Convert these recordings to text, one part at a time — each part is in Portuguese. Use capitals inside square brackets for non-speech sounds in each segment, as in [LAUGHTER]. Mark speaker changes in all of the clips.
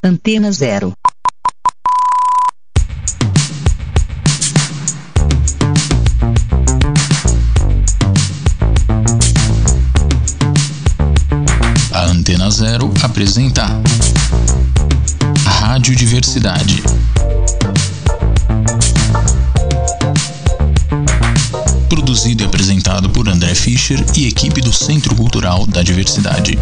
Speaker 1: Antena Zero.
Speaker 2: A Antena Zero apresenta Rádio Diversidade. Produzido e apresentado por André Fischer e equipe do Centro Cultural da Diversidade.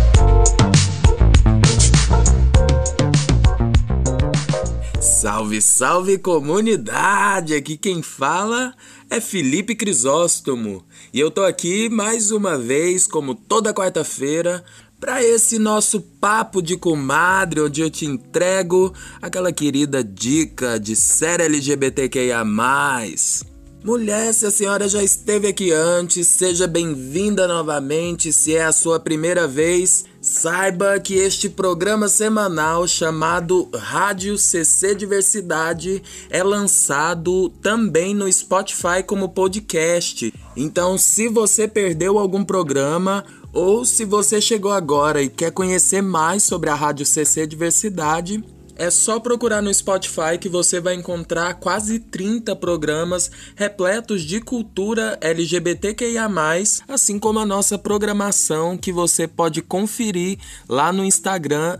Speaker 3: Salve, salve comunidade! Aqui quem fala é Felipe Crisóstomo e eu tô aqui mais uma vez, como toda quarta-feira, para esse nosso papo de comadre, onde eu te entrego aquela querida dica de série LGBTQIA. Mulher, se a senhora já esteve aqui antes, seja bem-vinda novamente. Se é a sua primeira vez, saiba que este programa semanal chamado Rádio CC Diversidade é lançado também no Spotify como podcast. Então, se você perdeu algum programa ou se você chegou agora e quer conhecer mais sobre a Rádio CC Diversidade, é só procurar no Spotify que você vai encontrar quase 30 programas repletos de cultura LGBTQIA, assim como a nossa programação que você pode conferir lá no Instagram,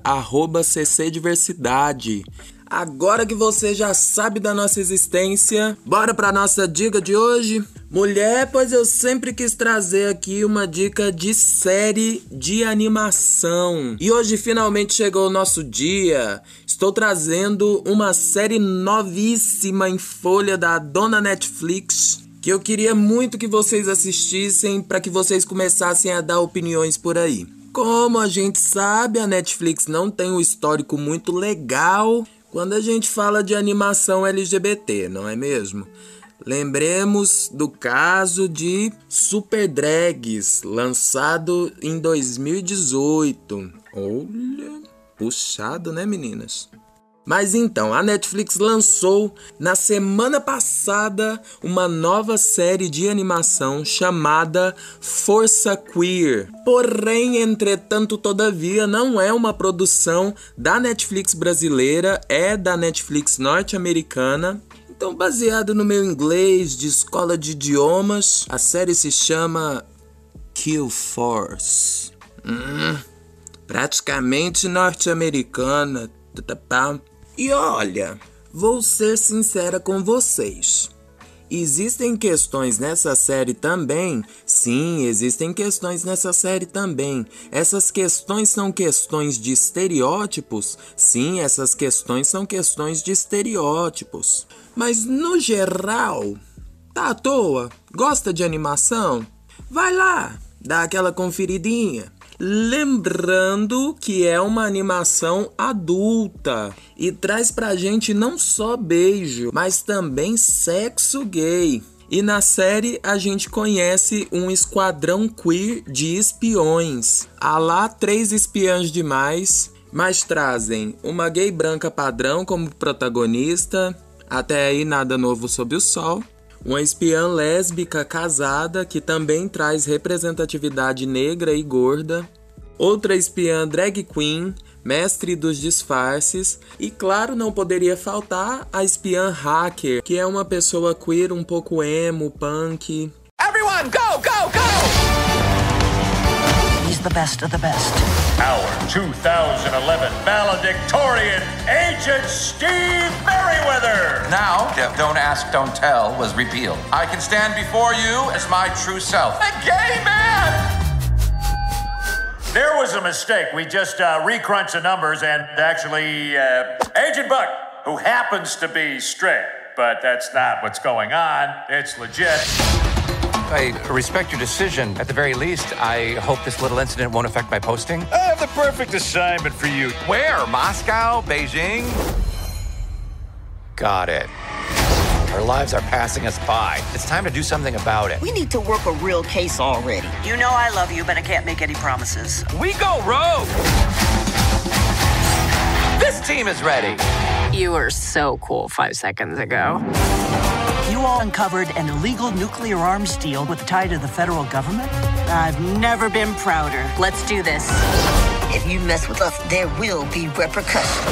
Speaker 3: ccdiversidade. Agora que você já sabe da nossa existência, bora para nossa dica de hoje? Mulher, pois eu sempre quis trazer aqui uma dica de série de animação. E hoje finalmente chegou o nosso dia. Estou trazendo uma série novíssima em folha da dona Netflix que eu queria muito que vocês assistissem para que vocês começassem a dar opiniões por aí. Como a gente sabe, a Netflix não tem um histórico muito legal quando a gente fala de animação LGBT, não é mesmo? Lembremos do caso de Super Drags, lançado em 2018. Olha, puxado, né, meninas? Mas então, a Netflix lançou na semana passada uma nova série de animação chamada Força Queer. Porém, entretanto, todavia, não é uma produção da Netflix brasileira, é da Netflix norte-americana. Então, baseado no meu inglês de escola de idiomas, a série se chama Kill Force. Hum, praticamente norte-americana. E olha, vou ser sincera com vocês. Existem questões nessa série também? Sim, existem questões nessa série também. Essas questões são questões de estereótipos? Sim, essas questões são questões de estereótipos. Mas no geral, tá à toa? Gosta de animação? Vai lá, dá aquela conferidinha. Lembrando que é uma animação adulta e traz pra gente não só beijo, mas também sexo gay. E na série a gente conhece um esquadrão queer de espiões. Há lá três espiãs demais, mas trazem uma gay branca padrão como protagonista. Até aí nada novo sob o sol uma espiã lésbica casada que também traz representatividade negra e gorda, outra espiã drag queen, mestre dos disfarces, e claro, não poderia faltar a espiã hacker, que é uma pessoa queer um pouco emo, punk.
Speaker 4: Everyone, go, go, go!
Speaker 5: He's the best of the best.
Speaker 6: Our 2011 valedictorian, Agent Steve Merriweather.
Speaker 7: Now, Don't Ask, Don't Tell was repealed. I can stand before you as my true self. A gay man!
Speaker 6: There was a mistake. We just uh, recrunched the numbers and actually, uh, Agent Buck, who happens to be straight, but that's not what's going on. It's legit.
Speaker 7: I respect your decision. At the very least, I hope this little incident won't affect my posting.
Speaker 6: I have the perfect assignment for you.
Speaker 7: Where? Moscow? Beijing? Got it. Our lives are passing us by. It's time to do something about it.
Speaker 5: We need to work a real case already.
Speaker 8: You know I love you, but I can't make any promises.
Speaker 7: We go rogue! This team is ready.
Speaker 9: You were so cool five seconds ago.
Speaker 5: You all uncovered an illegal nuclear arms deal with the tie to the federal government? I've never been prouder.
Speaker 8: Let's do this.
Speaker 1: If you mess with us, there will be repercussions.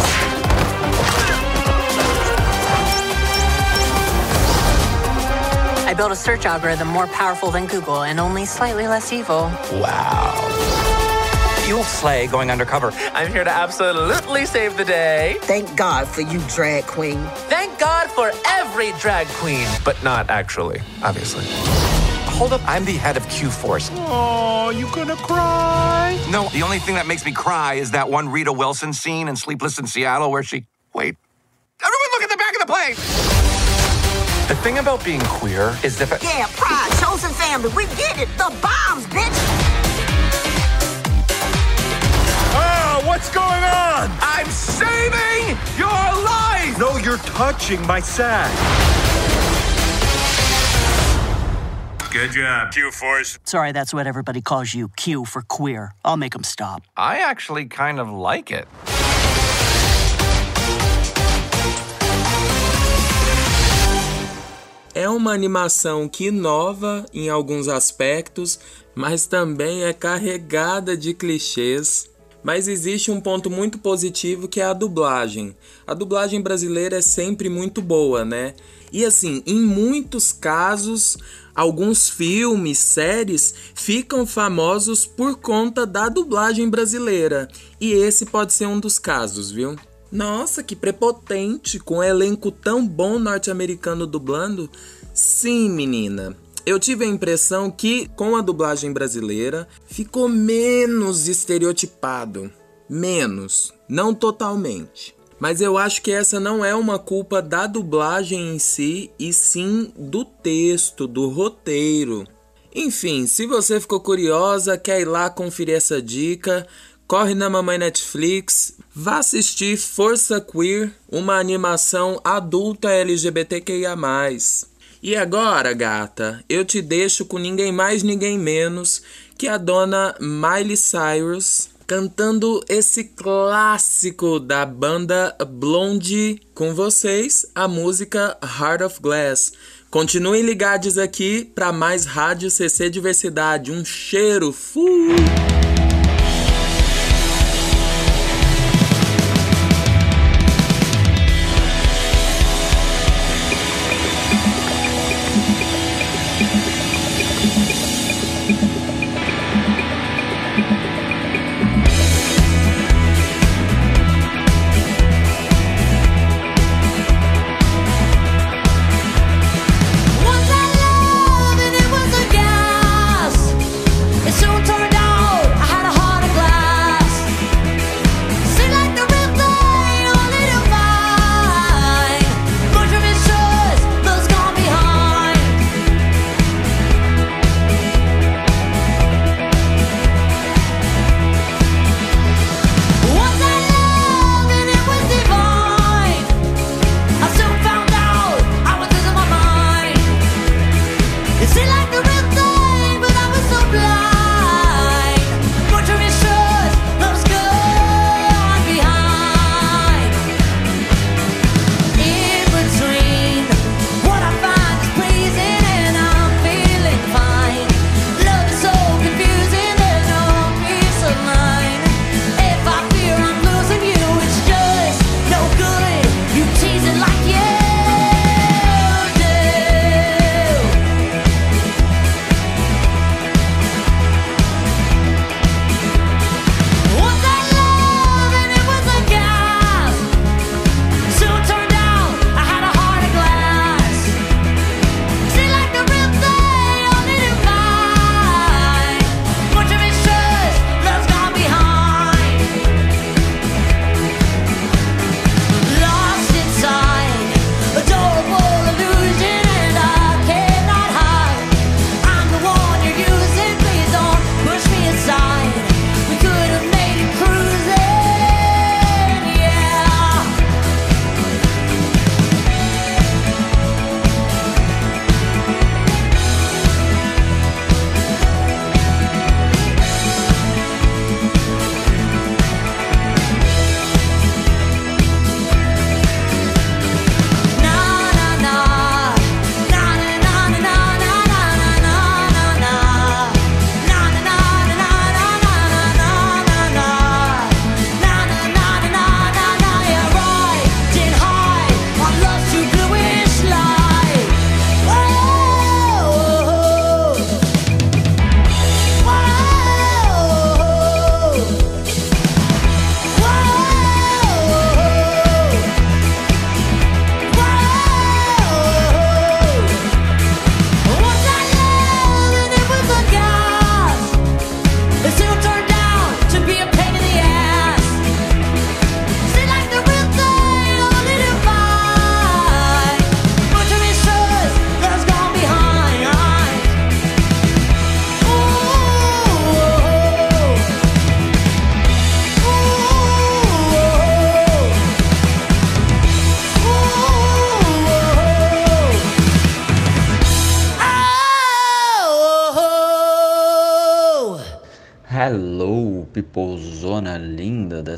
Speaker 9: I built a search algorithm more powerful than Google and only slightly less evil.
Speaker 4: Wow. You won't slay going undercover. I'm here to absolutely save the day.
Speaker 1: Thank God for you, drag queen.
Speaker 4: Thank God for every drag queen, but not actually, obviously. Hold up, I'm the head of Q Force.
Speaker 7: Oh, you gonna cry? No, the only thing that makes me cry is that one Rita Wilson scene in Sleepless in Seattle where she. Wait. Everyone look at the back of the plane!
Speaker 4: The thing about being queer is that.
Speaker 1: Yeah, pride, chosen family. We get it. The bombs, bitch.
Speaker 10: What's going on?
Speaker 7: I'm saving your life!
Speaker 10: No, you're touching my sack.
Speaker 6: Good job, Q Force.
Speaker 5: Sorry, that's what everybody calls you. Q for queer. I'll make them stop.
Speaker 7: I actually kind of like it.
Speaker 3: É uma animação que inova em alguns aspectos, mas também é carregada de clichês. Mas existe um ponto muito positivo que é a dublagem. A dublagem brasileira é sempre muito boa, né? E assim, em muitos casos, alguns filmes, séries ficam famosos por conta da dublagem brasileira. E esse pode ser um dos casos, viu? Nossa, que prepotente, com um elenco tão bom norte-americano dublando. Sim, menina. Eu tive a impressão que, com a dublagem brasileira, ficou menos estereotipado. Menos. Não totalmente. Mas eu acho que essa não é uma culpa da dublagem em si, e sim do texto, do roteiro. Enfim, se você ficou curiosa, quer ir lá conferir essa dica, corre na Mamãe Netflix, vá assistir Força Queer, uma animação adulta LGBTQIA. E agora, gata, eu te deixo com ninguém mais, ninguém menos que a dona Miley Cyrus cantando esse clássico da banda Blondie com vocês, a música Heart of Glass. Continuem ligados aqui para mais Rádio CC Diversidade. Um cheiro, fui!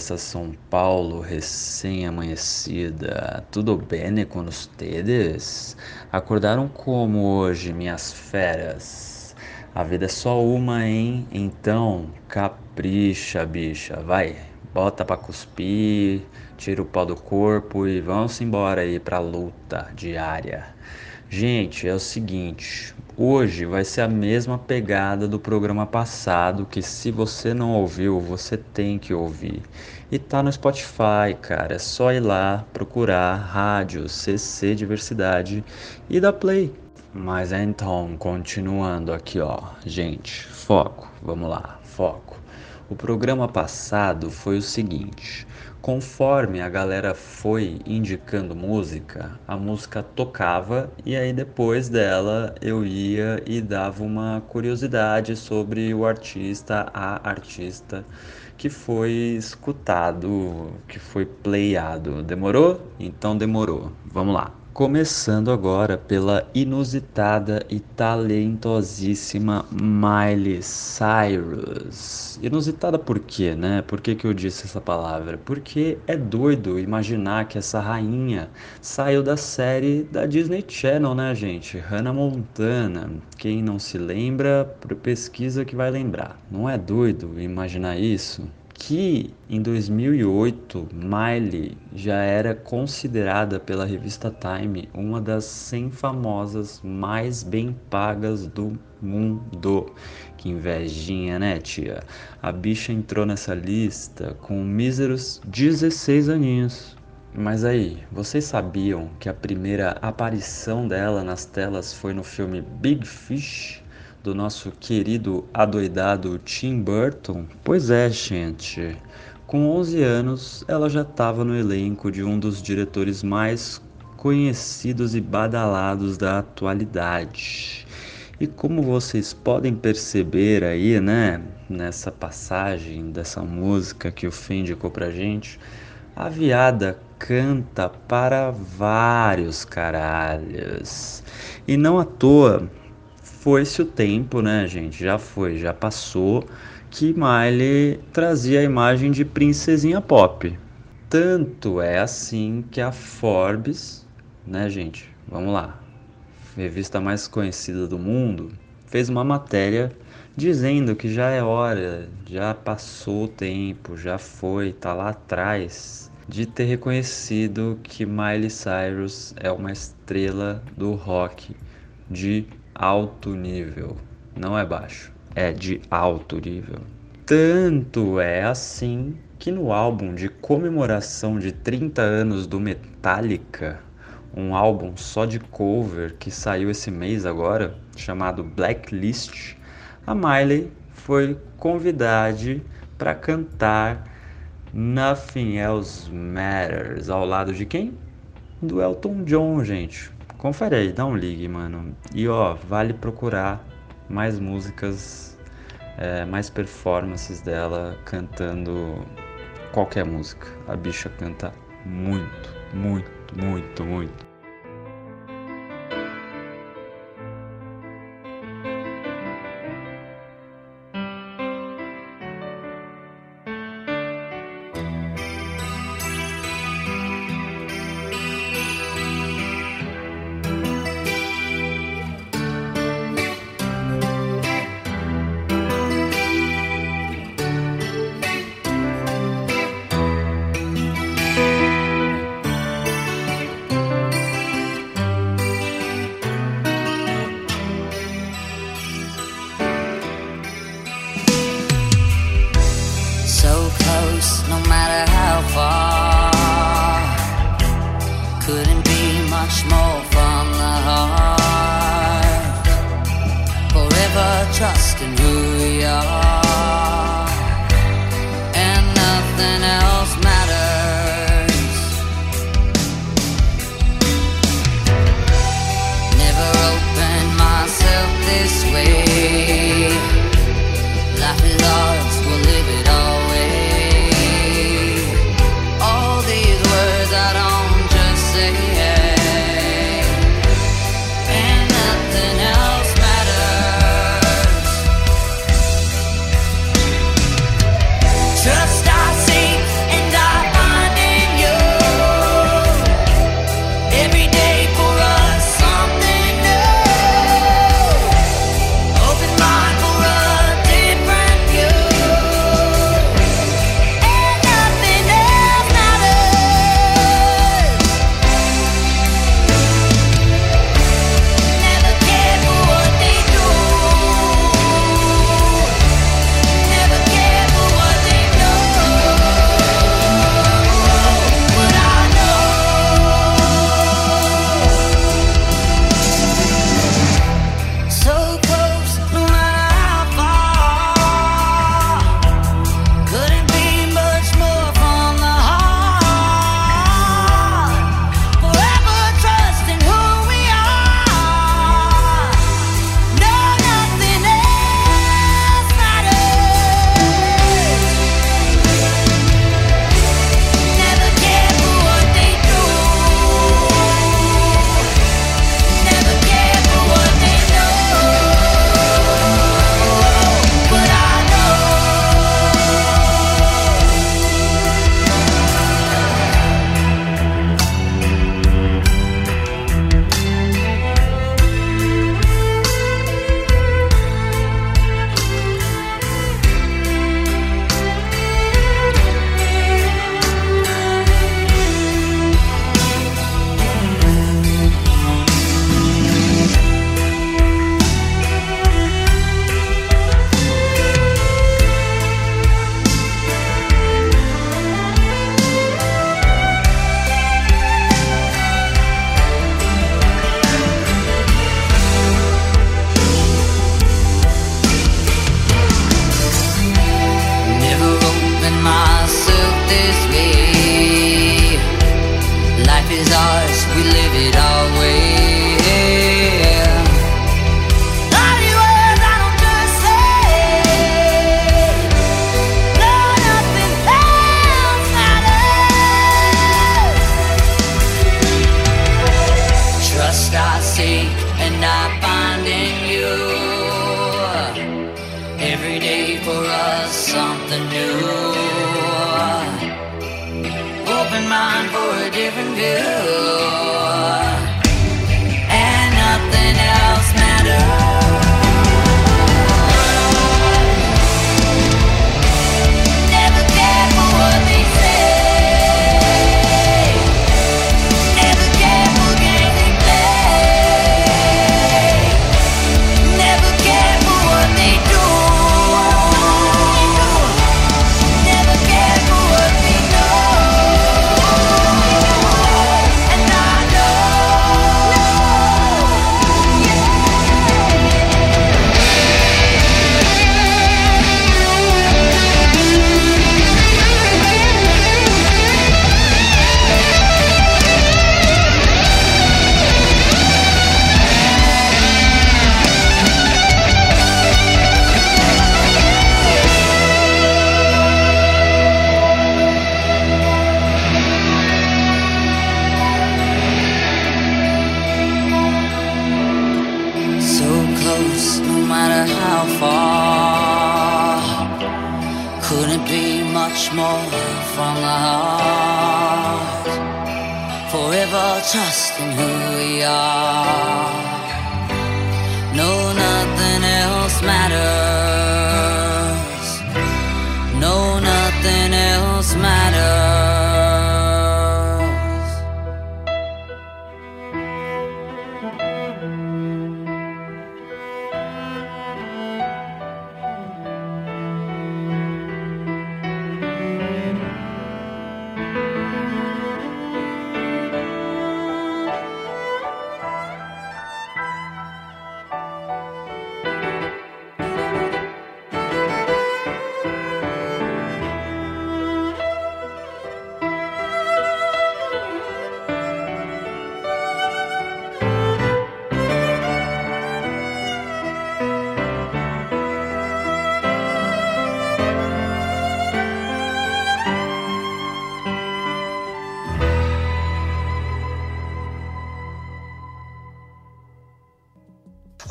Speaker 11: Dessa São Paulo recém-amanhecida. Tudo bem com vocês? Acordaram como hoje, minhas feras? A vida é só uma, hein? Então, capricha, bicha. Vai, bota pra cuspir, tira o pó do corpo e vamos embora aí pra luta diária. Gente, é o seguinte, Hoje vai ser a mesma pegada do programa passado, que se você não ouviu, você tem que ouvir. E tá no Spotify, cara. É só ir lá procurar rádio CC Diversidade e dar play. Mas então, continuando aqui, ó. Gente, foco. Vamos lá, foco. O programa passado foi o seguinte: conforme a galera foi indicando música, a música tocava e aí depois dela eu ia e dava uma curiosidade sobre o artista, a artista que foi escutado, que foi playado. Demorou? Então demorou. Vamos lá. Começando agora pela inusitada e talentosíssima Miley Cyrus. Inusitada por quê, né? Por que, que eu disse essa palavra? Porque é doido imaginar que essa rainha saiu da série da Disney Channel, né, gente? Hannah Montana. Quem não se lembra, pesquisa que vai lembrar. Não é doido imaginar isso? Que em 2008 Miley já era considerada pela revista Time uma das 100 famosas mais bem pagas do mundo. Que invejinha, né, tia? A bicha entrou nessa lista com míseros 16 aninhos. Mas aí, vocês sabiam que a primeira aparição dela nas telas foi no filme Big Fish? Do nosso querido adoidado Tim Burton? Pois é, gente. Com 11 anos, ela já estava no elenco de um dos diretores mais conhecidos e badalados da atualidade. E como vocês podem perceber aí, né, nessa passagem dessa música que o Fê indicou pra gente, a viada canta para vários caralhos. E não à toa, foi-se o tempo, né, gente? Já foi, já passou que Miley trazia a imagem de princesinha pop. Tanto é assim que a Forbes, né, gente? Vamos lá. Revista mais conhecida do mundo, fez uma matéria dizendo que já é hora, já passou o tempo, já foi, tá lá atrás de ter reconhecido que Miley Cyrus é uma estrela do rock de alto nível. Não é baixo, é de alto nível. Tanto é assim que no álbum de comemoração de 30 anos do Metallica, um álbum só de cover que saiu esse mês agora, chamado Blacklist, a Miley foi convidada para cantar Nothing Else Matters ao lado de quem? Do Elton John, gente. Confere aí, dá um ligue, mano. E ó, vale procurar mais músicas, é, mais performances dela cantando qualquer música. A bicha canta muito, muito, muito, muito.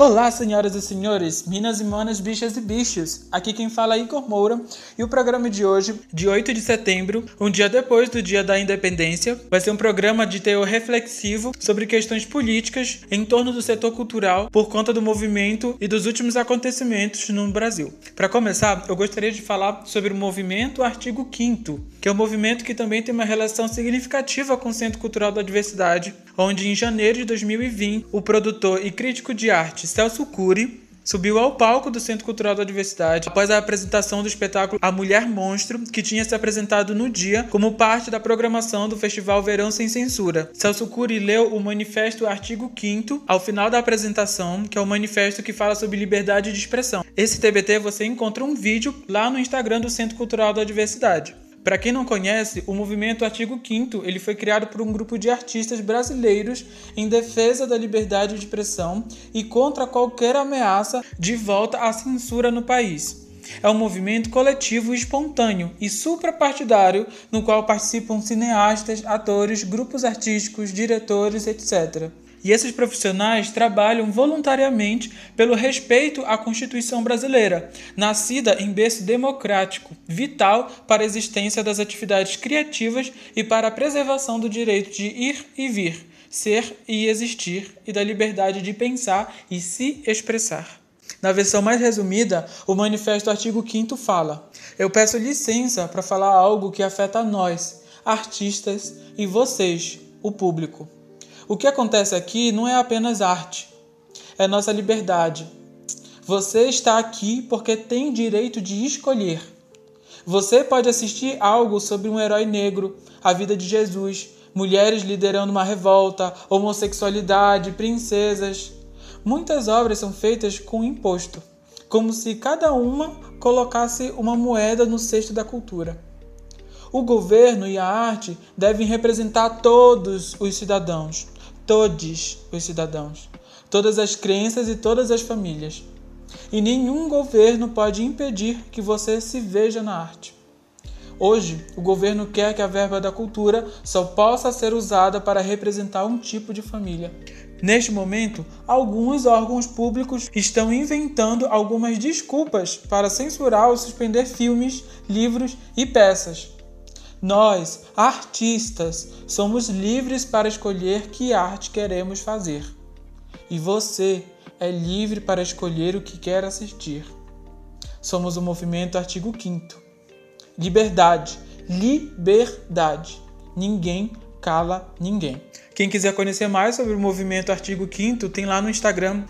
Speaker 12: Olá, senhoras e senhores, minas e manas, bichas e bichos. Aqui quem fala é Igor Moura e o programa de hoje, de 8 de setembro, um dia depois do Dia da Independência, vai ser um programa de teor reflexivo sobre questões políticas em torno do setor cultural por conta do movimento e dos últimos acontecimentos no Brasil. Para começar, eu gostaria de falar sobre o movimento Artigo 5 que é um movimento que também tem uma relação significativa com o Centro Cultural da Diversidade, onde em janeiro de 2020 o produtor e crítico de arte Celso Cury subiu ao palco do Centro Cultural da Diversidade após a apresentação do espetáculo A Mulher Monstro, que tinha se apresentado no dia como parte da programação do Festival Verão Sem Censura. Celso Cury leu o manifesto Artigo 5 ao final da apresentação, que é o manifesto que fala sobre liberdade de expressão. Esse TBT você encontra um vídeo lá no Instagram do Centro Cultural da Diversidade. Para quem não conhece, o movimento Artigo 5 ele foi criado por um grupo de artistas brasileiros em defesa da liberdade de expressão e contra qualquer ameaça de volta à censura no país. É um movimento coletivo espontâneo e suprapartidário no qual participam cineastas, atores, grupos artísticos, diretores, etc. E esses profissionais trabalham voluntariamente pelo respeito à Constituição brasileira, nascida em berço democrático, vital para a existência das atividades criativas e para a preservação do direito de ir e vir, ser e existir e da liberdade de pensar e se expressar. Na versão mais resumida, o manifesto artigo 5 fala: Eu peço licença para falar algo que afeta a nós, artistas, e vocês, o público. O que acontece aqui não é apenas arte, é nossa liberdade. Você está aqui porque tem direito de escolher. Você pode assistir algo sobre um herói negro, a vida de Jesus, mulheres liderando uma revolta, homossexualidade, princesas. Muitas obras são feitas com imposto, como se cada uma colocasse uma moeda no cesto da cultura. O governo e a arte devem representar todos os cidadãos, todos os cidadãos, todas as crenças e todas as famílias. E nenhum governo pode impedir que você se veja na arte. Hoje, o governo quer que a verba da cultura só possa ser usada para representar um tipo de família.
Speaker 13: Neste momento, alguns órgãos públicos estão inventando algumas desculpas para censurar ou suspender filmes, livros e peças. Nós, artistas, somos livres para escolher que arte queremos fazer. E você é livre para escolher o que quer assistir. Somos o movimento Artigo 5. Liberdade, liberdade. Ninguém cala ninguém. Quem quiser conhecer mais sobre o movimento Artigo 5 tem lá no Instagram,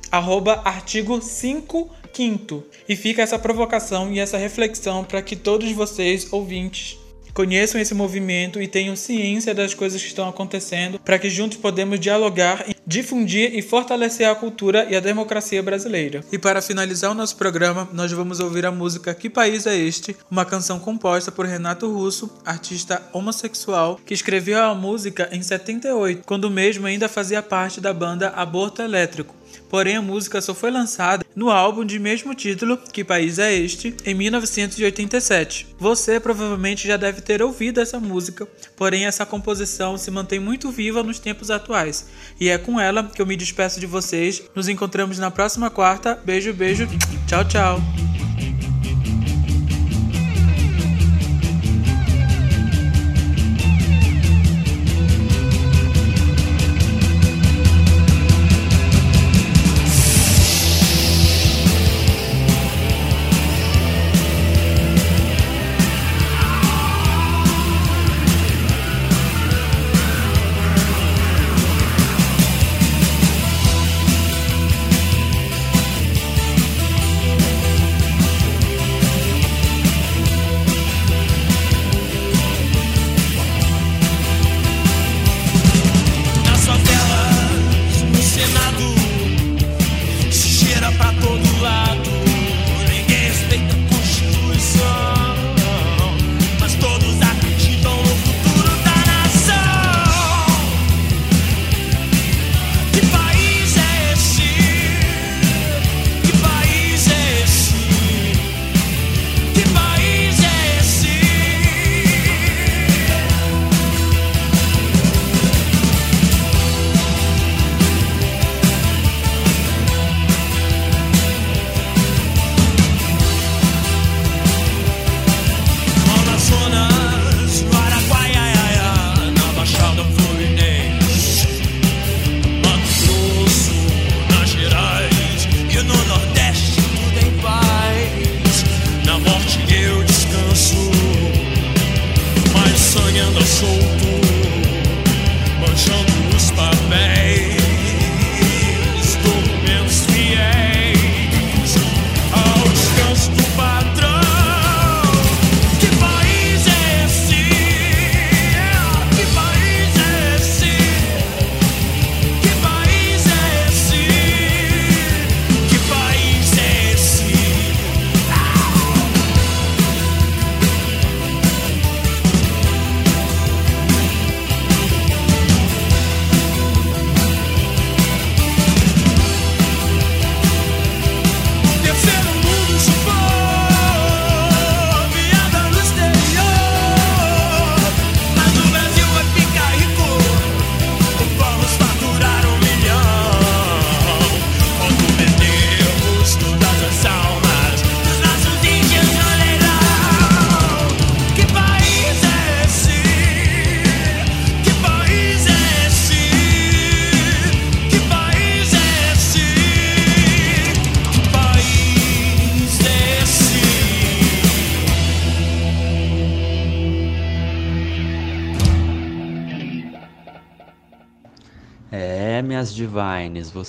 Speaker 13: artigo 5 quinto. E fica essa provocação e essa reflexão para que todos vocês, ouvintes, conheçam esse movimento e tenham ciência das coisas que estão acontecendo, para que juntos podemos dialogar, difundir e fortalecer a cultura e a democracia brasileira. E para finalizar o nosso programa, nós vamos ouvir a música Que País é Este? Uma canção composta por Renato Russo, artista homossexual, que escreveu a música em 78, quando mesmo ainda fazia parte da banda Aborto Elétrico porém a música só foi lançada no álbum de mesmo título, Que País é Este, em 1987. Você provavelmente já deve ter ouvido essa música, porém essa composição se mantém muito viva nos tempos atuais. E é com ela que eu me despeço de vocês. Nos encontramos na próxima quarta. Beijo, beijo. Tchau, tchau.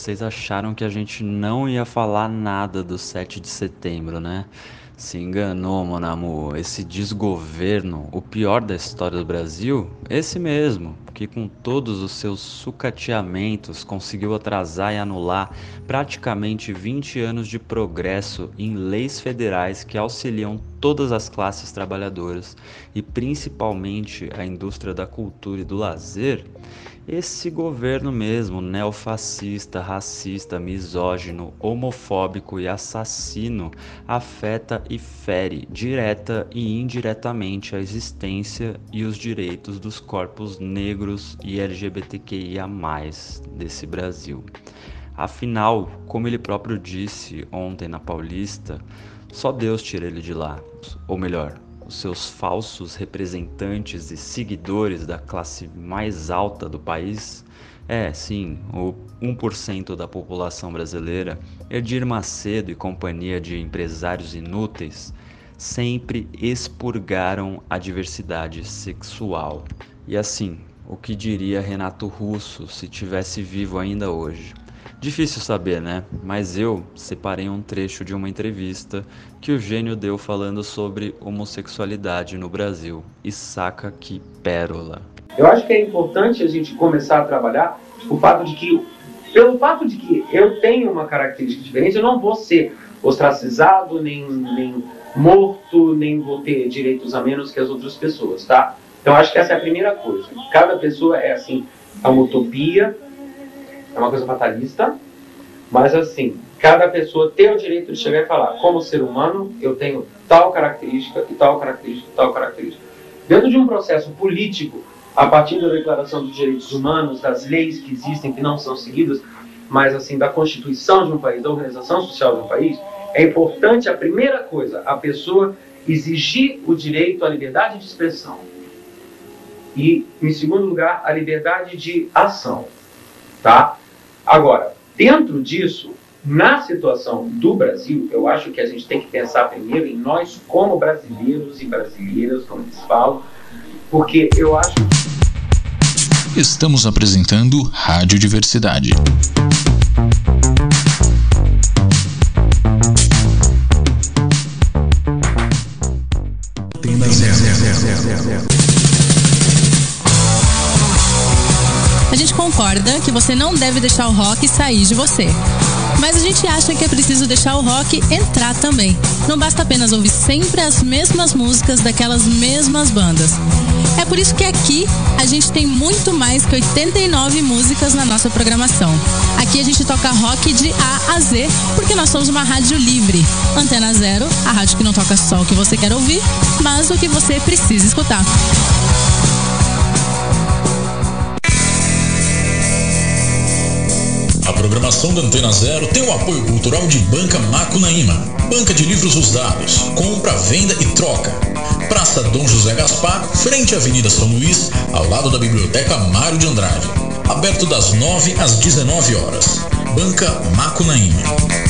Speaker 11: Vocês acharam que a gente não ia falar nada do 7 de setembro, né? Se enganou, Monamu. Esse desgoverno, o pior da história do Brasil, esse mesmo, que com todos os seus sucateamentos conseguiu atrasar e anular praticamente 20 anos de progresso em leis federais que auxiliam todas as classes trabalhadoras e principalmente a indústria da cultura e do lazer, esse governo mesmo, neofascista, racista, misógino, homofóbico e assassino, afeta e fere direta e indiretamente a existência e os direitos dos corpos negros e LGBTQIA+ desse Brasil. Afinal, como ele próprio disse ontem na Paulista, só Deus tira ele de lá, ou melhor, os seus falsos representantes e seguidores da classe mais alta do país, é sim, o 1% da população brasileira, Edir Macedo e companhia de empresários inúteis, sempre expurgaram a diversidade sexual. E assim, o que diria Renato Russo se tivesse vivo ainda hoje? Difícil saber, né? Mas eu separei um trecho de uma entrevista que o gênio deu falando sobre homossexualidade no Brasil. E saca que pérola.
Speaker 14: Eu acho que é importante a gente começar a trabalhar o fato de que, pelo fato de que eu tenho uma característica diferente, eu não vou ser ostracizado, nem, nem morto, nem vou ter direitos a menos que as outras pessoas, tá? Então acho que essa é a primeira coisa. Cada pessoa é assim, é uma utopia, é uma coisa fatalista, mas assim, cada pessoa tem o direito de chegar e falar, como ser humano, eu tenho tal característica e tal característica e tal característica. Dentro de um processo político, a partir da Declaração dos Direitos Humanos, das leis que existem, que não são seguidas, mas assim, da Constituição de um país, da organização social de um país, é importante a primeira coisa, a pessoa exigir o direito à liberdade de expressão. E, em segundo lugar, a liberdade de ação. Tá? Agora, dentro disso, na situação do Brasil, eu acho que a gente tem que pensar primeiro em nós como brasileiros e brasileiras, como eles falam, porque eu acho.
Speaker 2: Estamos apresentando Rádio Diversidade.
Speaker 15: Concorda que você não deve deixar o rock sair de você. Mas a gente acha que é preciso deixar o rock entrar também. Não basta apenas ouvir sempre as mesmas músicas daquelas mesmas bandas. É por isso que aqui a gente tem muito mais que 89 músicas na nossa programação. Aqui a gente toca rock de A a Z, porque nós somos uma rádio livre. Antena Zero, a rádio que não toca só o que você quer ouvir, mas o que você precisa escutar.
Speaker 16: Programação da Antena Zero tem o apoio cultural de Banca Macunaíma, banca de livros usados, compra, venda e troca. Praça Dom José Gaspar, frente à Avenida São Luís, ao lado da Biblioteca Mário de Andrade. Aberto das 9 às 19 horas. Banca Macunaíma.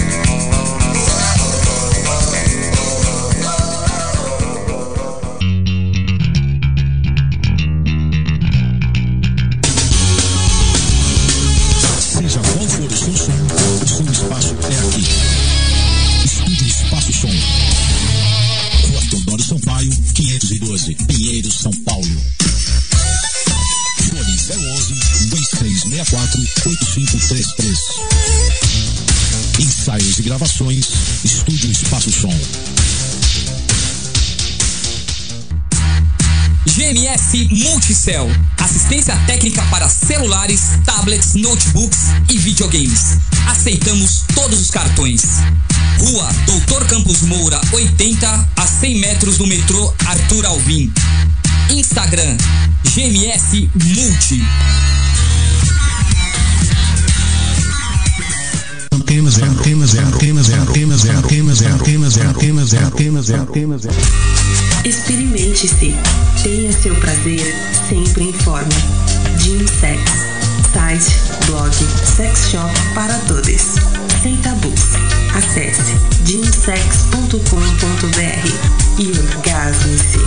Speaker 17: Celulares, tablets, notebooks e videogames. Aceitamos todos os cartões. Rua Doutor Campos Moura, 80 a 100 metros do metrô Arthur Alvim. Instagram GMS Multi.
Speaker 18: Antena zero, antena zero, antena zero, antena zero, antena zero, antena zero, antena zero, antena zero, antena zero.
Speaker 19: Experimente-se. Tenha seu prazer sempre em forma. Gym Sex. Site, blog, sex shop para todos. Sem tabus. Acesse gymsex.com.br e orgasme-se.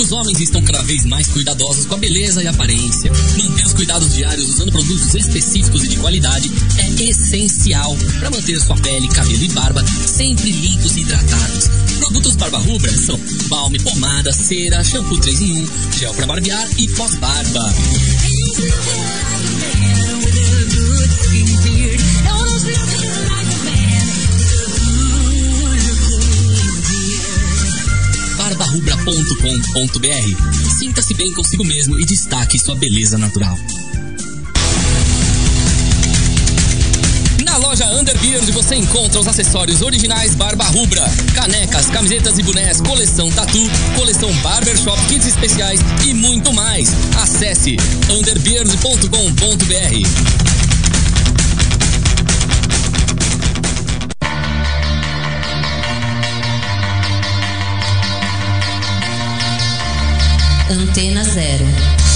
Speaker 17: Os homens estão cada vez mais cuidadosos com a beleza e aparência. Manter os cuidados diários usando produtos específicos e de qualidade é essencial para manter sua pele, cabelo e barba sempre limpos e hidratados. Produtos Barba Rubra são balme, pomada, cera, shampoo 3 em 1, gel para barbear e pós-barba. barbarubra.com.br. Sinta-se bem consigo mesmo e destaque sua beleza natural. Underbeard você encontra os acessórios originais Barba Rubra, canecas, camisetas e bonés, coleção tatu, coleção barbershop, kits especiais e muito mais. Acesse underbeard.com.br.
Speaker 20: Antena Zero.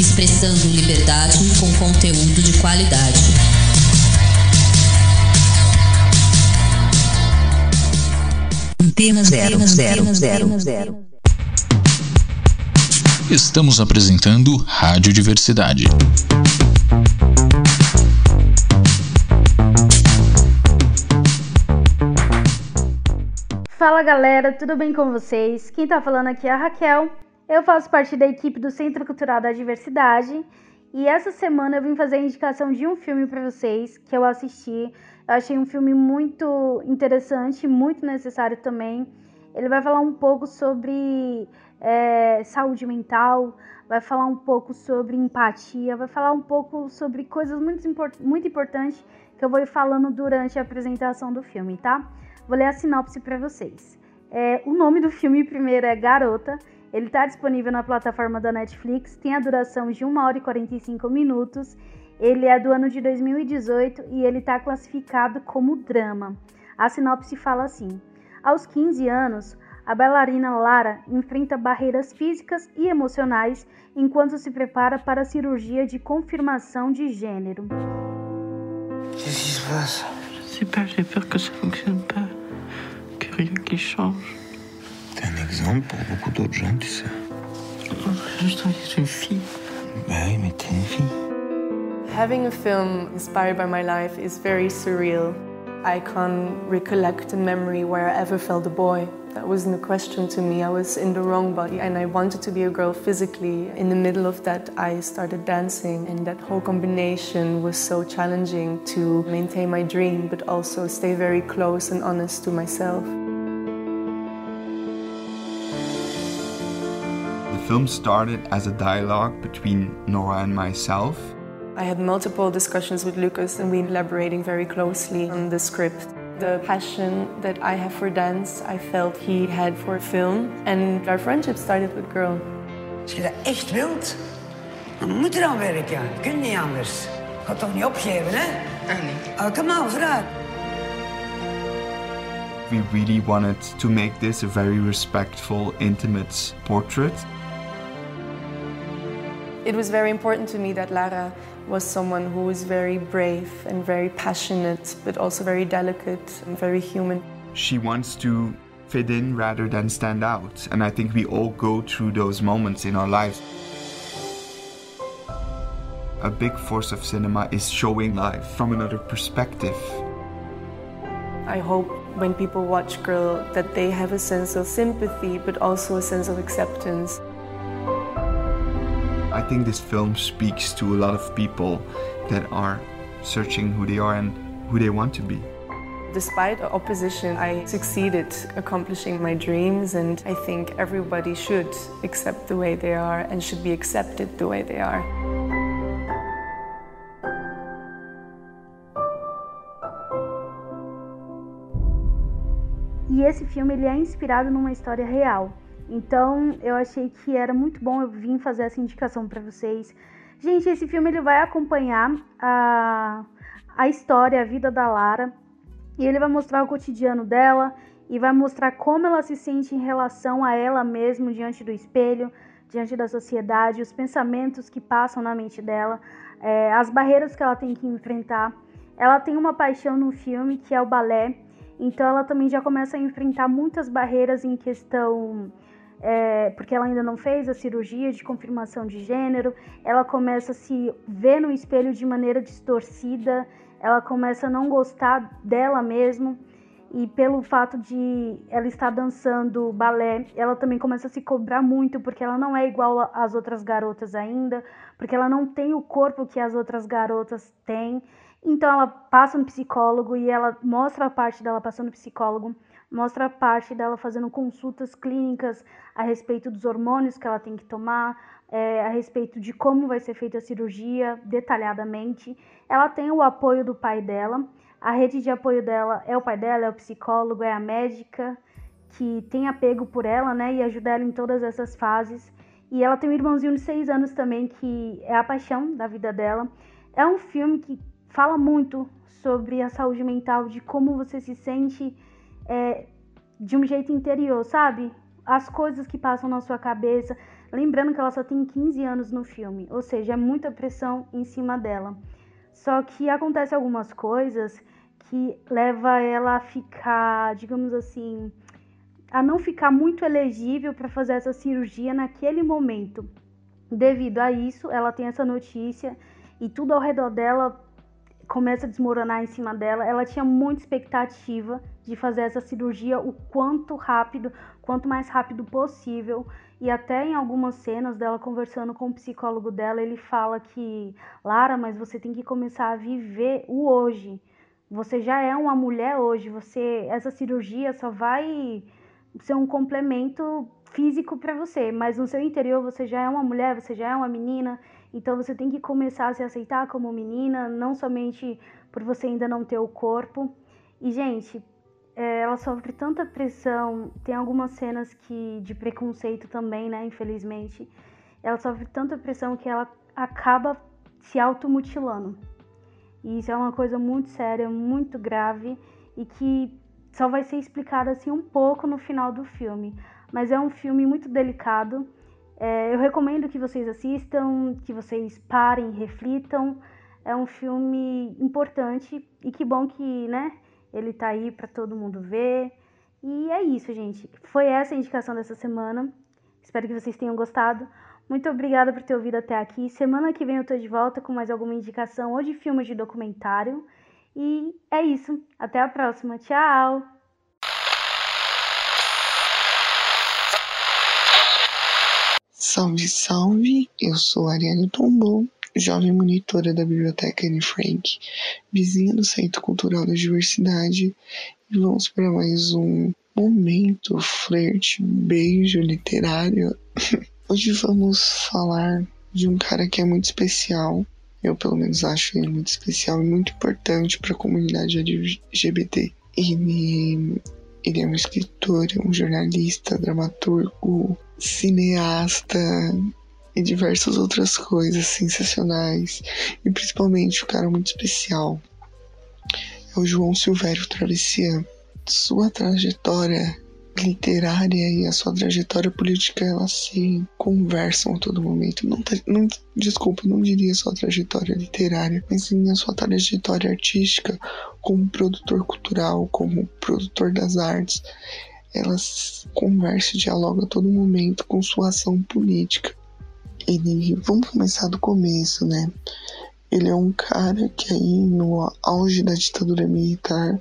Speaker 20: Expressando liberdade com conteúdo de qualidade.
Speaker 2: Antena Zero, zero, zero, zero. Estamos apresentando Rádio Diversidade.
Speaker 21: Fala galera, tudo bem com vocês? Quem tá falando aqui é a Raquel. Eu faço parte da equipe do Centro Cultural da Diversidade e essa semana eu vim fazer a indicação de um filme para vocês que eu assisti. Eu achei um filme muito interessante, muito necessário também. Ele vai falar um pouco sobre é, saúde mental, vai falar um pouco sobre empatia, vai falar um pouco sobre coisas muito, muito importantes que eu vou ir falando durante a apresentação do filme, tá? Vou ler a sinopse para vocês. É, o nome do filme primeiro é Garota. Ele está disponível na plataforma da Netflix, tem a duração de 1 hora e 45 minutos. Ele é do ano de 2018 e ele está classificado como drama. A sinopse fala assim: Aos 15 anos, a bailarina Lara enfrenta barreiras físicas e emocionais enquanto se prepara para a cirurgia de confirmação de gênero.
Speaker 22: O que se passa? Je sais pas, j'ai que ça fonctionne pas. rien qui change.
Speaker 23: T'es un exemple pour beaucoup d'autres gens, tu sais.
Speaker 22: Je t'en dis, une fille.
Speaker 23: Bah oui, mais t'es une fille.
Speaker 24: Having a film inspired by my life is very surreal. I can't recollect a memory where I ever felt a boy. That wasn't a question to me. I was in the wrong body and I wanted to be a girl physically. In the middle of that, I started dancing, and that whole combination was so challenging to maintain my dream but also stay very close and honest to myself.
Speaker 23: Film started as a dialogue between Nora and myself.
Speaker 24: I had multiple discussions with Lucas, and we elaborating very closely on the script. The passion that I have for dance, I felt he had for film, and our friendship started with Girl.
Speaker 25: Als je dat echt wilt, dan moet je aan werken. Je kunt niet anders. Ga toch niet opgeven, hè? Ah, oh, come on, vooruit.
Speaker 23: We really wanted to make this a very respectful, intimate portrait.
Speaker 24: It was very important to me that Lara was someone who was very brave and very passionate, but also very delicate and very human.
Speaker 23: She wants to fit in rather than stand out, and I think we all go through those moments in our lives. A big force of cinema is showing life from another perspective.
Speaker 24: I hope when people watch Girl that they have a sense of sympathy but also a sense of acceptance.
Speaker 23: I think this film speaks to a lot of people that are searching who they are and who they want to be.
Speaker 24: Despite opposition, I succeeded accomplishing my dreams, and I think everybody should accept the way they are and should be accepted the way they are.
Speaker 21: E esse filme ele é inspirado numa história real. Então eu achei que era muito bom eu vim fazer essa indicação para vocês. Gente, esse filme ele vai acompanhar a, a história, a vida da Lara, e ele vai mostrar o cotidiano dela e vai mostrar como ela se sente em relação a ela mesma diante do espelho, diante da sociedade, os pensamentos que passam na mente dela, é, as barreiras que ela tem que enfrentar. Ela tem uma paixão no filme que é o balé, então ela também já começa a enfrentar muitas barreiras em questão é, porque ela ainda não fez a cirurgia de confirmação de gênero, ela começa a se ver no espelho de maneira distorcida, ela começa a não gostar dela mesma. e pelo fato de ela estar dançando balé, ela também começa a se cobrar muito porque ela não é igual às outras garotas ainda, porque ela não tem o corpo que as outras garotas têm. Então ela passa no psicólogo e ela mostra a parte dela passando no psicólogo, mostra a parte dela fazendo consultas clínicas a respeito dos hormônios que ela tem que tomar, é, a respeito de como vai ser feita a cirurgia detalhadamente. Ela tem o apoio do pai dela a rede de apoio dela é o pai dela, é o psicólogo, é a médica que tem apego por ela, né, e ajuda ela em todas essas fases. E ela tem um irmãozinho de seis anos também que é a paixão da vida dela. É um filme que fala muito sobre a saúde mental, de como você se sente é, de um jeito interior, sabe? As coisas que passam na sua cabeça. Lembrando que ela só tem 15 anos no filme, ou seja, é muita pressão em cima dela. Só que acontece algumas coisas que leva ela a ficar, digamos assim, a não ficar muito elegível para fazer essa cirurgia naquele momento. Devido a isso, ela tem essa notícia e tudo ao redor dela começa a desmoronar em cima dela. Ela tinha muita expectativa de fazer essa cirurgia o quanto rápido, quanto mais rápido possível. E até em algumas cenas dela conversando com o psicólogo dela, ele fala que, Lara, mas você tem que começar a viver o hoje. Você já é uma mulher hoje, você essa cirurgia só vai ser um complemento físico para você, mas no seu interior você já é uma mulher, você já é uma menina, então você tem que começar a se aceitar como menina, não somente por você ainda não ter o corpo. E gente, é, ela sofre tanta pressão, tem algumas cenas que de preconceito também, né, infelizmente. Ela sofre tanta pressão que ela acaba se automutilando. E isso é uma coisa muito séria, muito grave e que só vai ser explicado assim um pouco no final do filme. Mas é um filme muito delicado. É, eu recomendo que vocês assistam, que vocês parem, reflitam. É um filme importante e que bom que, né, ele tá aí para todo mundo ver. E é isso, gente. Foi essa a indicação dessa semana. Espero que vocês tenham gostado. Muito obrigada por ter ouvido até aqui. Semana que vem eu tô de volta com mais alguma indicação ou de filme de documentário. E é isso. Até a próxima. Tchau!
Speaker 26: Salve, salve! Eu sou Ariane Tombou jovem monitora da Biblioteca Anne Frank, vizinha do Centro Cultural da Diversidade, e vamos para mais um momento flerte, beijo literário. [LAUGHS] Hoje vamos falar de um cara que é muito especial. Eu, pelo menos, acho ele muito especial e muito importante para a comunidade LGBT. Ele, ele é um escritor, um jornalista, dramaturgo, cineasta, e diversas outras coisas sensacionais. E principalmente o cara muito especial é o João Silvério Travessian. Sua trajetória literária e a sua trajetória política elas se conversam a todo momento. Não, não desculpa, não diria sua trajetória literária, mas sim a sua trajetória artística como produtor cultural, como produtor das artes. Elas conversam e dialogam a todo momento com sua ação política ele. Vamos começar do começo, né? Ele é um cara que aí no auge da ditadura militar,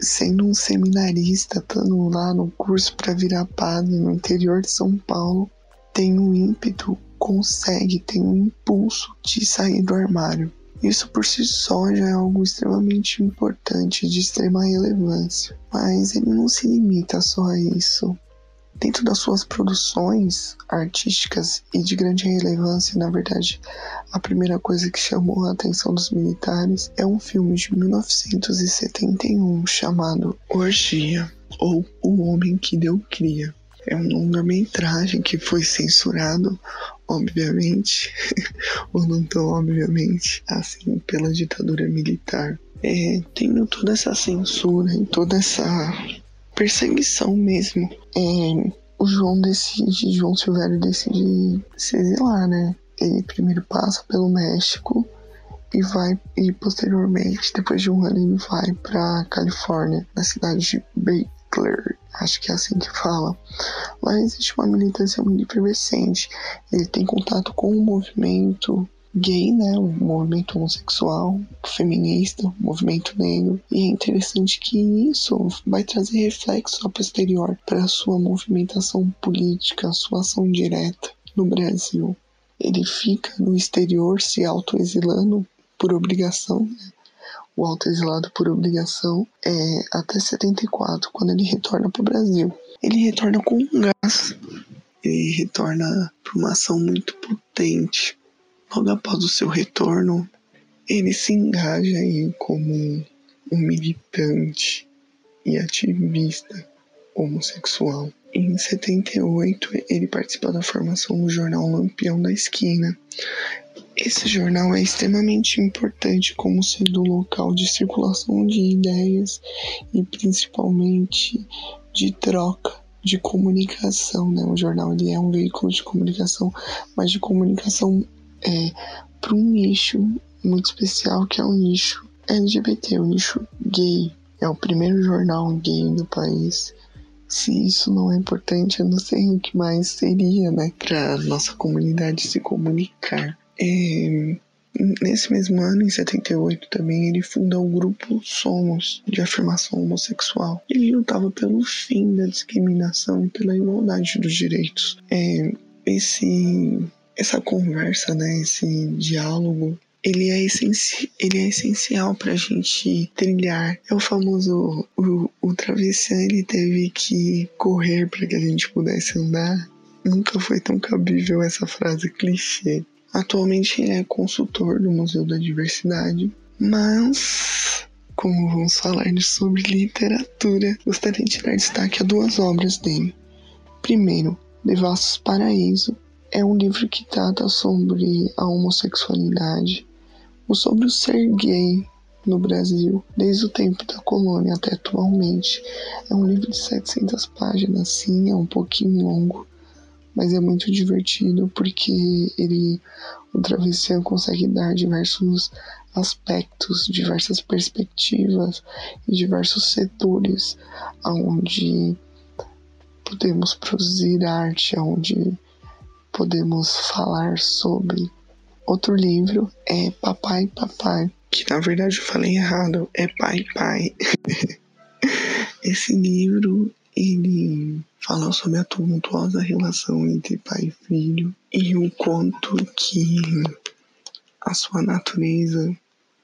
Speaker 26: sendo um seminarista, estando lá no curso para virar padre no interior de São Paulo, tem um ímpeto, consegue, tem um impulso de sair do armário. Isso por si só já é algo extremamente importante, de extrema relevância. Mas ele não se limita só a isso. Dentro das suas produções artísticas e de grande relevância, na verdade, a primeira coisa que chamou a atenção dos militares é um filme de 1971 chamado Orgia, ou O Homem que Deu Cria. É um longa-metragem que foi censurado, obviamente, [LAUGHS] ou não tão obviamente, assim, pela ditadura militar. É, tendo toda essa censura e toda essa perseguição mesmo. É, o João decide, João Silvério decide se exilar, né? Ele primeiro passa pelo México e vai e posteriormente, depois de um ano, ele vai para Califórnia, na cidade de Baker, acho que é assim que fala. Lá existe uma militância muito efervescente. Ele tem contato com o movimento gay, né, o movimento homossexual, feminista, movimento negro. E é interessante que isso vai trazer reflexo a posterior para a sua movimentação política, sua ação direta no Brasil. Ele fica no exterior se autoexilando por obrigação, né? o autoexilado por obrigação é até 74, quando ele retorna para o Brasil. Ele retorna com um gás, ele retorna para uma ação muito potente Logo após o seu retorno, ele se engaja aí como um militante e ativista homossexual. Em 78, ele participa da formação do jornal Lampião da Esquina. Esse jornal é extremamente importante como sendo local de circulação de ideias e principalmente de troca de comunicação, né? O jornal ele é um veículo de comunicação, mas de comunicação é, para um nicho muito especial que é o nicho LGBT, o nicho gay. É o primeiro jornal gay do país. Se isso não é importante, eu não sei o que mais seria, né, para nossa comunidade se comunicar. É, nesse mesmo ano, em 78, também ele funda o grupo Somos, de afirmação homossexual. Ele lutava pelo fim da discriminação e pela igualdade dos direitos. É, esse essa conversa, né, esse diálogo, ele é, essenci ele é essencial para a gente trilhar. É o famoso o, o travesseiro ele teve que correr para que a gente pudesse andar. Nunca foi tão cabível essa frase clichê. Atualmente ele é consultor do Museu da Diversidade, mas como vamos falar sobre literatura, gostaria de dar destaque a duas obras dele. Primeiro, Devassos Paraíso, é um livro que trata sobre a homossexualidade, ou sobre o ser gay no Brasil, desde o tempo da colônia até atualmente. É um livro de 700 páginas, sim, é um pouquinho longo, mas é muito divertido porque ele, o travesseiro consegue dar diversos aspectos, diversas perspectivas e diversos setores aonde podemos produzir arte, onde podemos falar sobre. Outro livro é Papai Papai, que na verdade eu falei errado, é Pai Pai. [LAUGHS] Esse livro ele fala sobre a tumultuosa relação entre pai e filho e o quanto que a sua natureza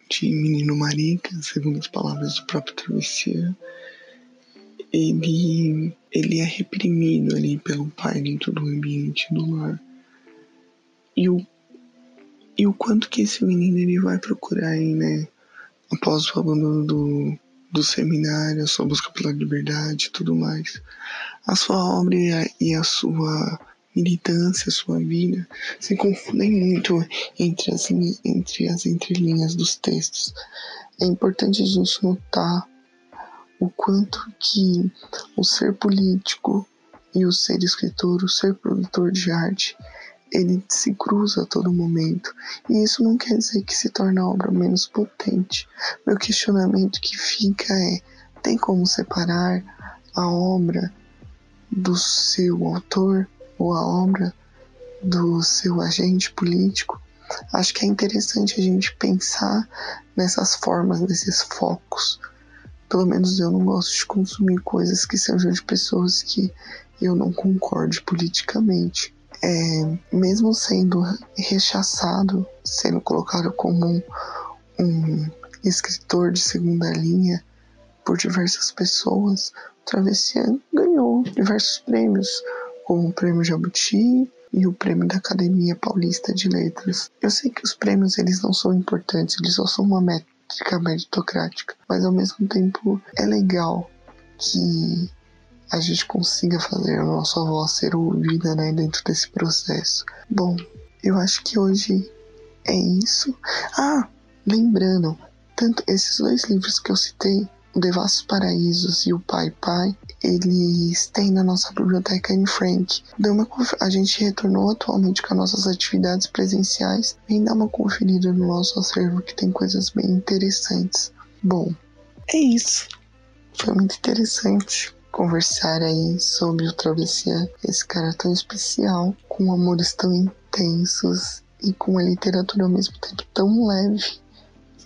Speaker 26: de menino marica, segundo as palavras do próprio Travessia, ele, ele é reprimido ali pelo pai dentro do ambiente do lar. E o, e o quanto que esse menino ele vai procurar aí, né? Após o abandono do, do seminário, a sua busca pela liberdade e tudo mais. A sua obra e a, e a sua militância, sua vida, se confundem muito entre as, entre as entrelinhas dos textos. É importante a gente notar o quanto que o ser político e o ser escritor, o ser produtor de arte, ele se cruza a todo momento. E isso não quer dizer que se torna a obra menos potente. Meu questionamento que fica é: tem como separar a obra do seu autor ou a obra do seu agente político? Acho que é interessante a gente pensar nessas formas, nesses focos pelo menos eu não gosto de consumir coisas que sejam de pessoas que eu não concorde politicamente. É, mesmo sendo rechaçado, sendo colocado como um, um escritor de segunda linha por diversas pessoas, o Travessia ganhou diversos prêmios, como o Prêmio Jabuti e o Prêmio da Academia Paulista de Letras. Eu sei que os prêmios eles não são importantes, eles só são uma meta ética meritocrática, mas ao mesmo tempo é legal que a gente consiga fazer a nossa voz ser ouvida né, dentro desse processo. Bom, eu acho que hoje é isso. Ah, lembrando, tanto esses dois livros que eu citei, o Devassos Paraísos e o Pai Pai, eles têm na nossa biblioteca em Frank. Dá uma, a gente retornou atualmente com as nossas atividades presenciais. Vem dar uma conferida no nosso acervo que tem coisas bem interessantes. Bom, é isso. Foi muito interessante conversar aí sobre o Travessia, esse cara tão especial, com amores tão intensos e com uma literatura ao mesmo tempo tão leve,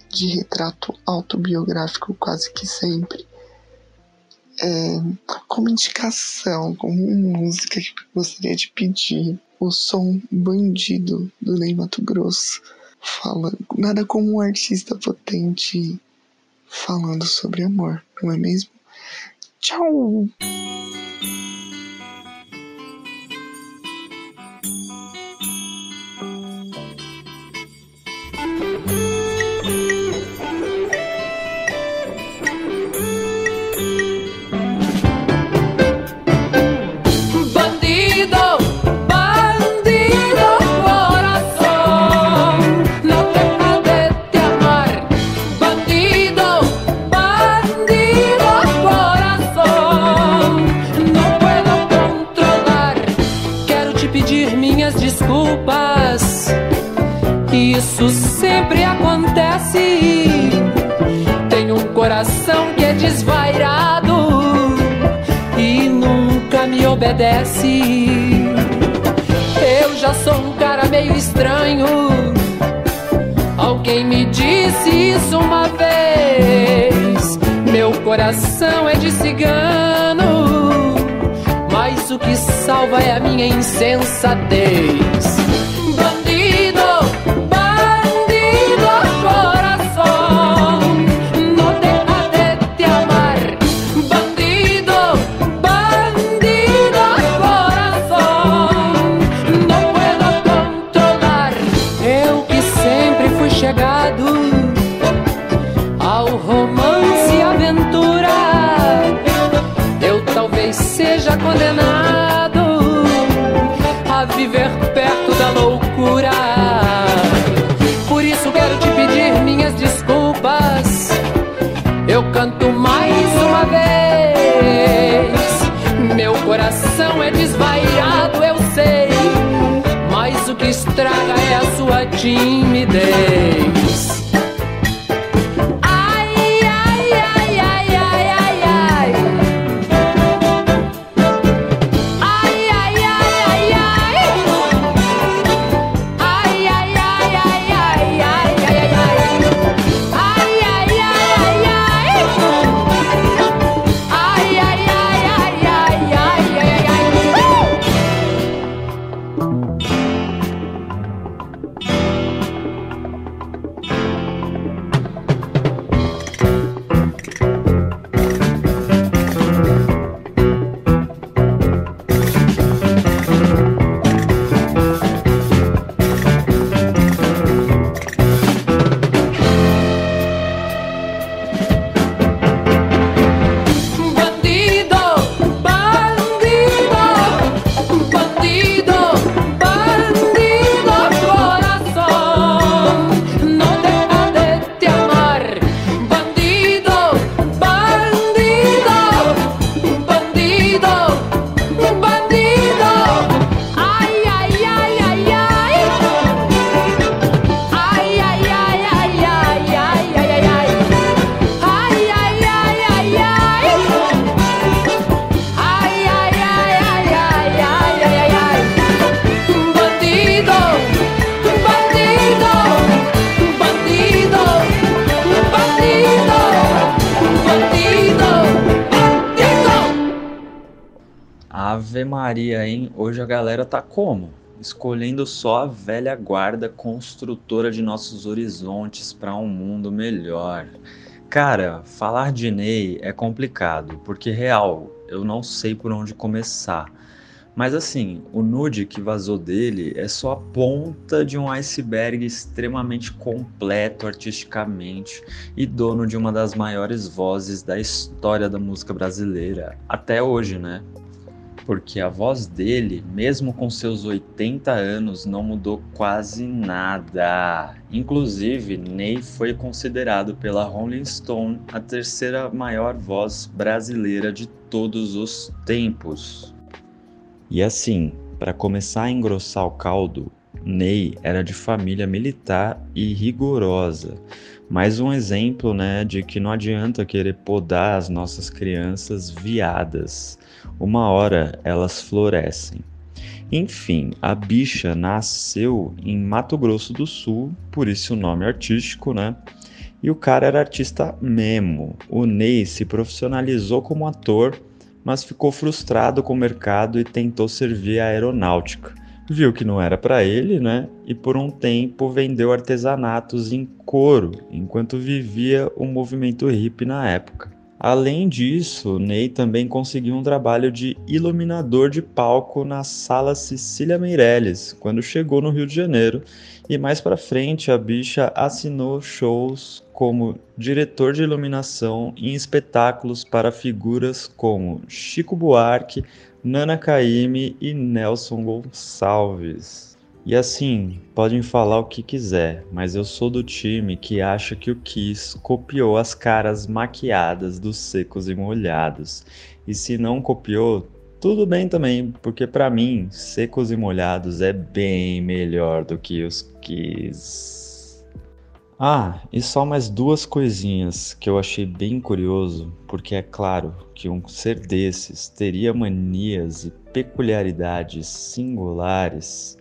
Speaker 26: de retrato autobiográfico quase que sempre. É, como indicação, como música que gostaria de pedir, o som Bandido do Ney Mato Grosso. Fala, nada como um artista potente falando sobre amor, não é mesmo? Tchau!
Speaker 27: Tenho um coração que é desvairado e nunca me obedece. Eu já sou um cara meio estranho. Alguém me disse isso uma vez. Meu coração é de cigano, mas o que salva é a minha insensatez.
Speaker 11: jardim me der. Como? Escolhendo só a velha guarda construtora de nossos horizontes para um mundo melhor. Cara, falar de Ney é complicado, porque real, eu não sei por onde começar. Mas assim, o nude que vazou dele é só a ponta de um iceberg extremamente completo artisticamente e dono de uma das maiores vozes da história da música brasileira, até hoje, né? Porque a voz dele, mesmo com seus 80 anos, não mudou quase nada. Inclusive, Ney foi considerado pela Rolling Stone a terceira maior voz brasileira de todos os tempos. E assim, para começar a engrossar o caldo, Ney era de família militar e rigorosa. Mais um exemplo, né, de que não adianta querer podar as nossas crianças viadas. Uma hora elas florescem. Enfim, a bicha nasceu em Mato Grosso do Sul, por isso o nome artístico, né? E o cara era artista mesmo. O Ney se profissionalizou como ator, mas ficou frustrado com o mercado e tentou servir a aeronáutica. Viu que não era para ele, né? E por um tempo vendeu artesanatos em couro, enquanto vivia o movimento hippie na época. Além disso, Ney também conseguiu um trabalho de iluminador de palco na Sala Cecília Meirelles, quando chegou no Rio de Janeiro, e mais para frente a bicha assinou shows como diretor de iluminação em espetáculos para figuras como Chico Buarque, Nana Caymmi e Nelson Gonçalves. E assim, podem falar o que quiser, mas eu sou do time que acha que o Kiss copiou as caras maquiadas dos secos e molhados. E se não copiou, tudo bem também, porque para mim, secos e molhados é bem melhor do que os Kiss. Ah, e só mais duas coisinhas que eu achei bem curioso, porque é claro que um ser desses teria manias e peculiaridades singulares.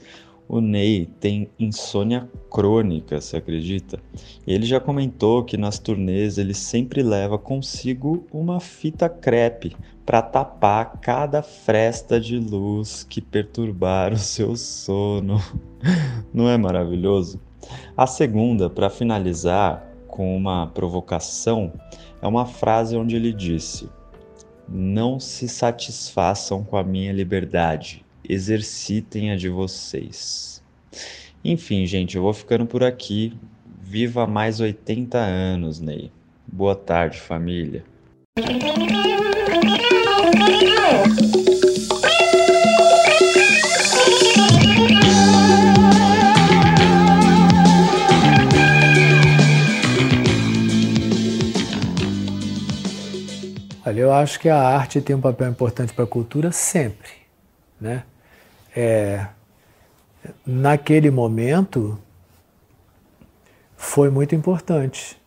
Speaker 11: O Ney tem insônia crônica, se acredita? Ele já comentou que nas turnês ele sempre leva consigo uma fita crepe para tapar cada fresta de luz que perturbar o seu sono. [LAUGHS] Não é maravilhoso? A segunda, para finalizar com uma provocação, é uma frase onde ele disse: Não se satisfaçam com a minha liberdade, exercitem a de vocês. Enfim, gente, eu vou ficando por aqui. Viva mais 80 anos, Ney. Boa tarde, família.
Speaker 28: Olha, eu acho que a arte tem um papel importante para a cultura sempre, né? É, naquele momento foi muito importante,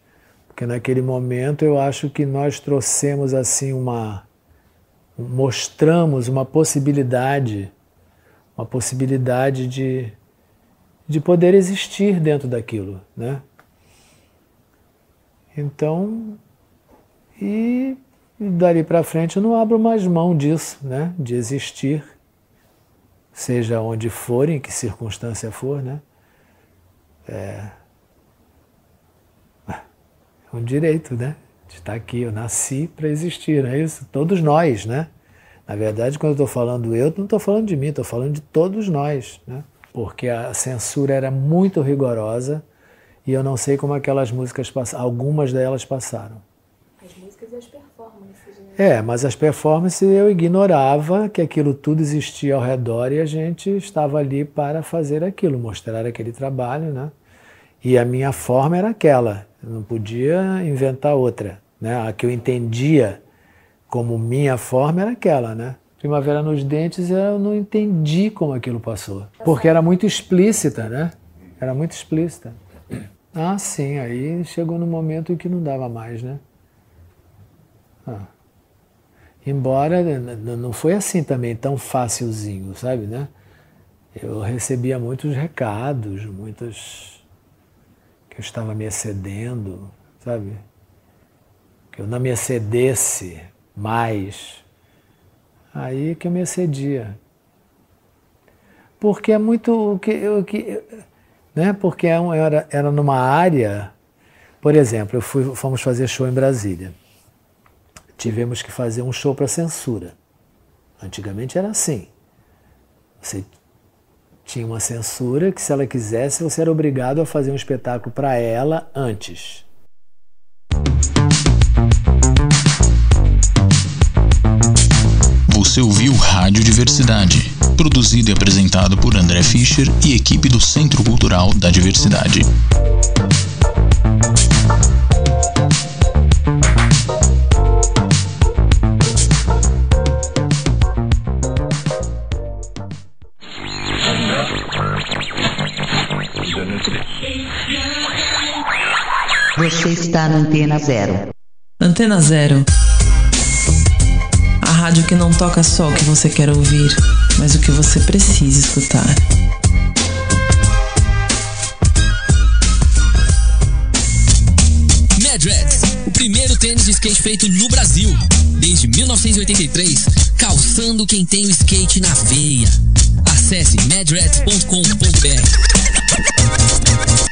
Speaker 28: porque naquele momento eu acho que nós trouxemos assim uma mostramos uma possibilidade, uma possibilidade de de poder existir dentro daquilo, né? Então, e e dali para frente eu não abro mais mão disso, né? De existir, seja onde for, em que circunstância for, né? É, é um direito, né? De estar aqui. Eu nasci para existir, não é isso? Todos nós, né? Na verdade, quando eu estou falando eu, não estou falando de mim, estou falando de todos nós, né? Porque a censura era muito rigorosa e eu não sei como aquelas músicas passaram. Algumas delas passaram.
Speaker 21: As músicas e as performances, né?
Speaker 28: É, mas as performances eu ignorava que aquilo tudo existia ao redor e a gente estava ali para fazer aquilo, mostrar aquele trabalho, né? E a minha forma era aquela, eu não podia inventar outra, né? A que eu entendia como minha forma era aquela, né? Primavera nos Dentes eu não entendi como aquilo passou, porque era muito explícita, né? Era muito explícita. Ah, sim, aí chegou no momento em que não dava mais, né? Ah. Embora não foi assim também tão facilzinho, sabe, né? Eu recebia muitos recados, muitos que eu estava me excedendo, sabe? Que eu não me excedesse mais. Aí que eu me excedia. Porque é muito o que, o que né? Porque é era, era numa área, por exemplo, eu fui, fomos fazer show em Brasília tivemos que fazer um show para censura. Antigamente era assim. Você tinha uma censura que, se ela quisesse, você era obrigado a fazer um espetáculo para ela antes.
Speaker 2: Você ouviu Rádio Diversidade, produzido e apresentado por André Fischer e equipe do Centro Cultural da Diversidade.
Speaker 20: Você está na Antena Zero.
Speaker 29: Antena Zero. A rádio que não toca só o que você quer ouvir. mas o que você precisa escutar.
Speaker 17: Madreds, o primeiro tênis de skate feito no Brasil. Desde 1983, calçando quem tem o skate na veia. Acesse madreds.com.br.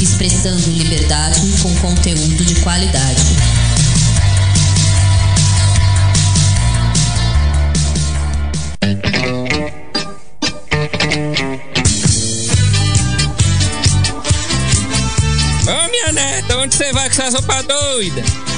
Speaker 20: Expressando liberdade com conteúdo de qualidade.
Speaker 30: Ô minha neta, onde você vai com essas roupas doidas?